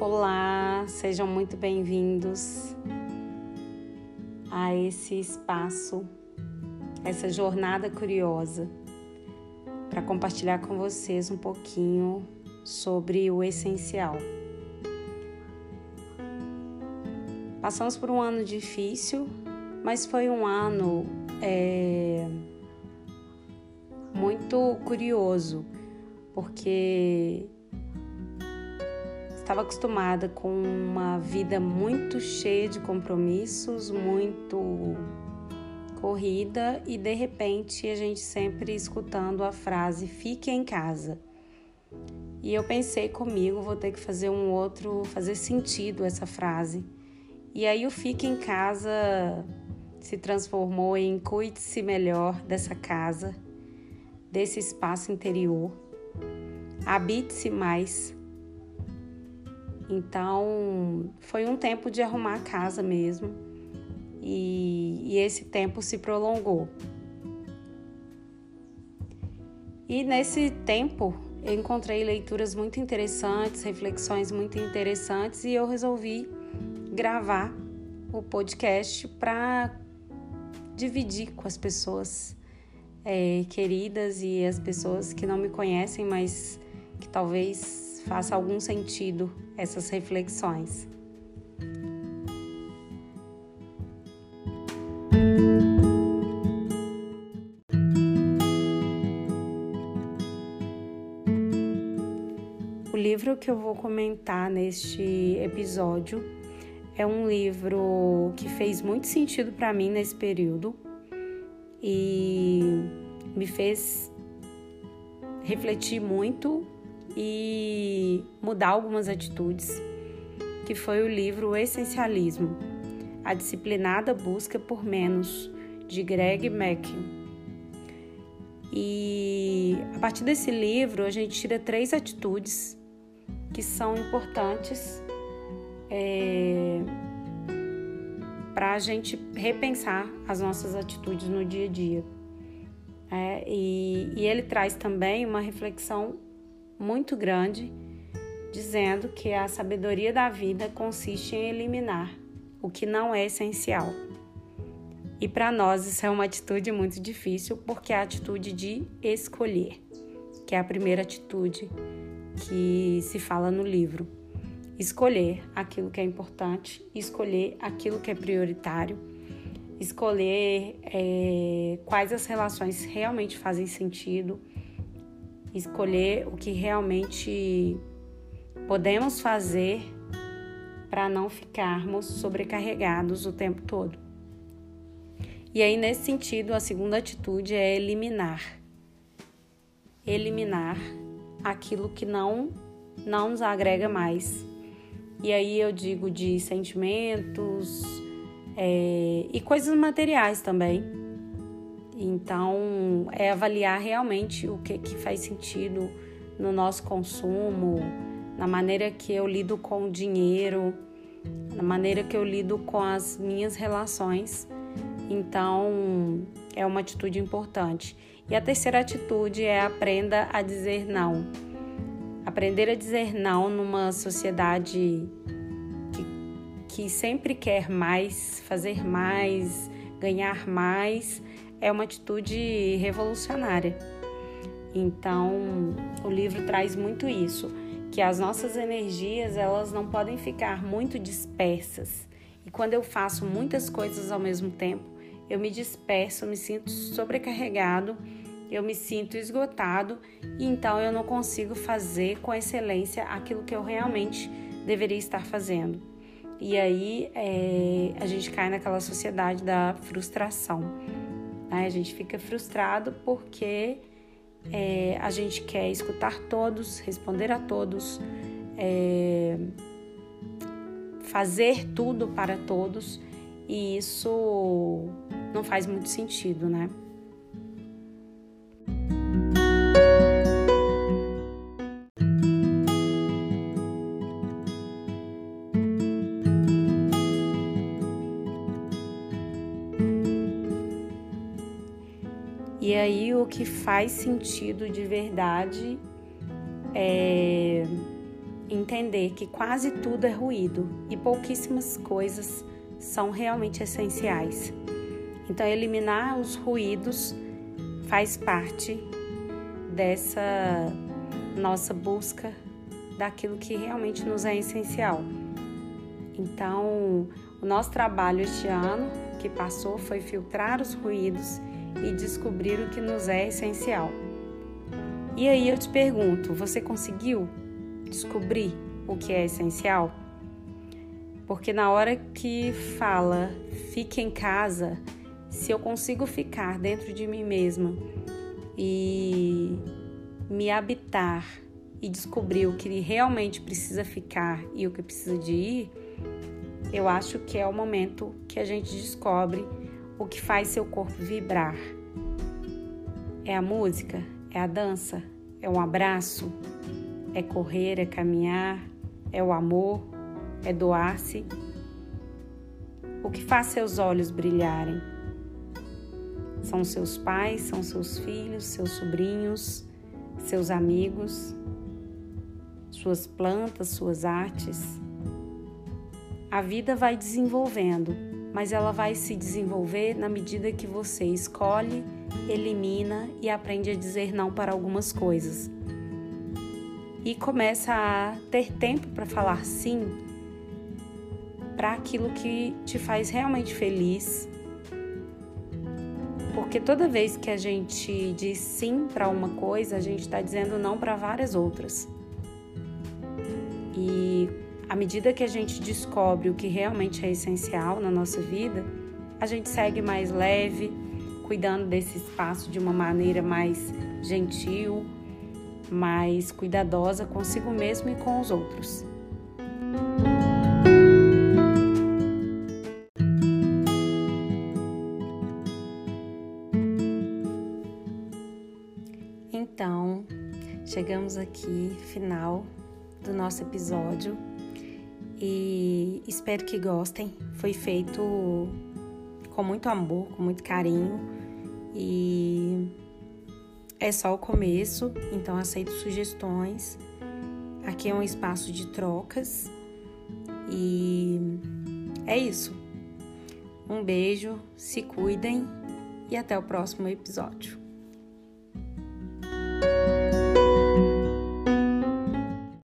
Olá, sejam muito bem-vindos a esse espaço, essa jornada curiosa, para compartilhar com vocês um pouquinho sobre o essencial. Passamos por um ano difícil, mas foi um ano é, muito curioso, porque estava acostumada com uma vida muito cheia de compromissos, muito corrida e de repente a gente sempre escutando a frase fique em casa. E eu pensei comigo, vou ter que fazer um outro, fazer sentido essa frase. E aí o fique em casa se transformou em cuide-se melhor dessa casa, desse espaço interior. Habite-se mais então, foi um tempo de arrumar a casa mesmo, e, e esse tempo se prolongou. E nesse tempo eu encontrei leituras muito interessantes, reflexões muito interessantes, e eu resolvi gravar o podcast para dividir com as pessoas é, queridas e as pessoas que não me conhecem, mas que talvez faça algum sentido essas reflexões. O livro que eu vou comentar neste episódio é um livro que fez muito sentido para mim nesse período e me fez refletir muito e mudar algumas atitudes, que foi o livro O Essencialismo, A Disciplinada Busca por Menos, de Greg McKeown. E a partir desse livro a gente tira três atitudes que são importantes é, para a gente repensar as nossas atitudes no dia a dia. É, e, e ele traz também uma reflexão muito grande, dizendo que a sabedoria da vida consiste em eliminar o que não é essencial. E para nós isso é uma atitude muito difícil, porque é a atitude de escolher, que é a primeira atitude que se fala no livro. Escolher aquilo que é importante, escolher aquilo que é prioritário, escolher é, quais as relações realmente fazem sentido, escolher o que realmente podemos fazer para não ficarmos sobrecarregados o tempo todo. E aí, nesse sentido, a segunda atitude é eliminar. Eliminar aquilo que não, não nos agrega mais. E aí eu digo de sentimentos é, e coisas materiais também então, é avaliar realmente o que, que faz sentido no nosso consumo, na maneira que eu lido com o dinheiro, na maneira que eu lido com as minhas relações. Então, é uma atitude importante. E a terceira atitude é aprenda a dizer não. Aprender a dizer não numa sociedade que, que sempre quer mais, fazer mais, ganhar mais, é uma atitude revolucionária. Então, o livro traz muito isso, que as nossas energias, elas não podem ficar muito dispersas. E quando eu faço muitas coisas ao mesmo tempo, eu me disperso, eu me sinto sobrecarregado, eu me sinto esgotado e então eu não consigo fazer com excelência aquilo que eu realmente deveria estar fazendo. E aí é, a gente cai naquela sociedade da frustração. Né? A gente fica frustrado porque é, a gente quer escutar todos, responder a todos, é, fazer tudo para todos e isso não faz muito sentido, né? E aí o que faz sentido de verdade é entender que quase tudo é ruído e pouquíssimas coisas são realmente essenciais. Então, eliminar os ruídos faz parte dessa nossa busca daquilo que realmente nos é essencial. Então, o nosso trabalho este ano que passou foi filtrar os ruídos e descobrir o que nos é essencial. E aí eu te pergunto, você conseguiu descobrir o que é essencial? Porque na hora que fala fique em casa, se eu consigo ficar dentro de mim mesma e me habitar e descobrir o que realmente precisa ficar e o que precisa de ir, eu acho que é o momento que a gente descobre o que faz seu corpo vibrar. É a música? É a dança? É um abraço? É correr? É caminhar? É o amor? É doar-se? O que faz seus olhos brilharem? São seus pais, são seus filhos, seus sobrinhos, seus amigos, suas plantas, suas artes. A vida vai desenvolvendo, mas ela vai se desenvolver na medida que você escolhe, elimina e aprende a dizer não para algumas coisas. E começa a ter tempo para falar sim para aquilo que te faz realmente feliz. Porque toda vez que a gente diz sim para uma coisa, a gente está dizendo não para várias outras. À medida que a gente descobre o que realmente é essencial na nossa vida, a gente segue mais leve, cuidando desse espaço de uma maneira mais gentil, mais cuidadosa consigo mesmo e com os outros. Então, chegamos aqui, final do nosso episódio e espero que gostem. Foi feito com muito amor, com muito carinho e é só o começo, então aceito sugestões. Aqui é um espaço de trocas e é isso. Um beijo, se cuidem e até o próximo episódio.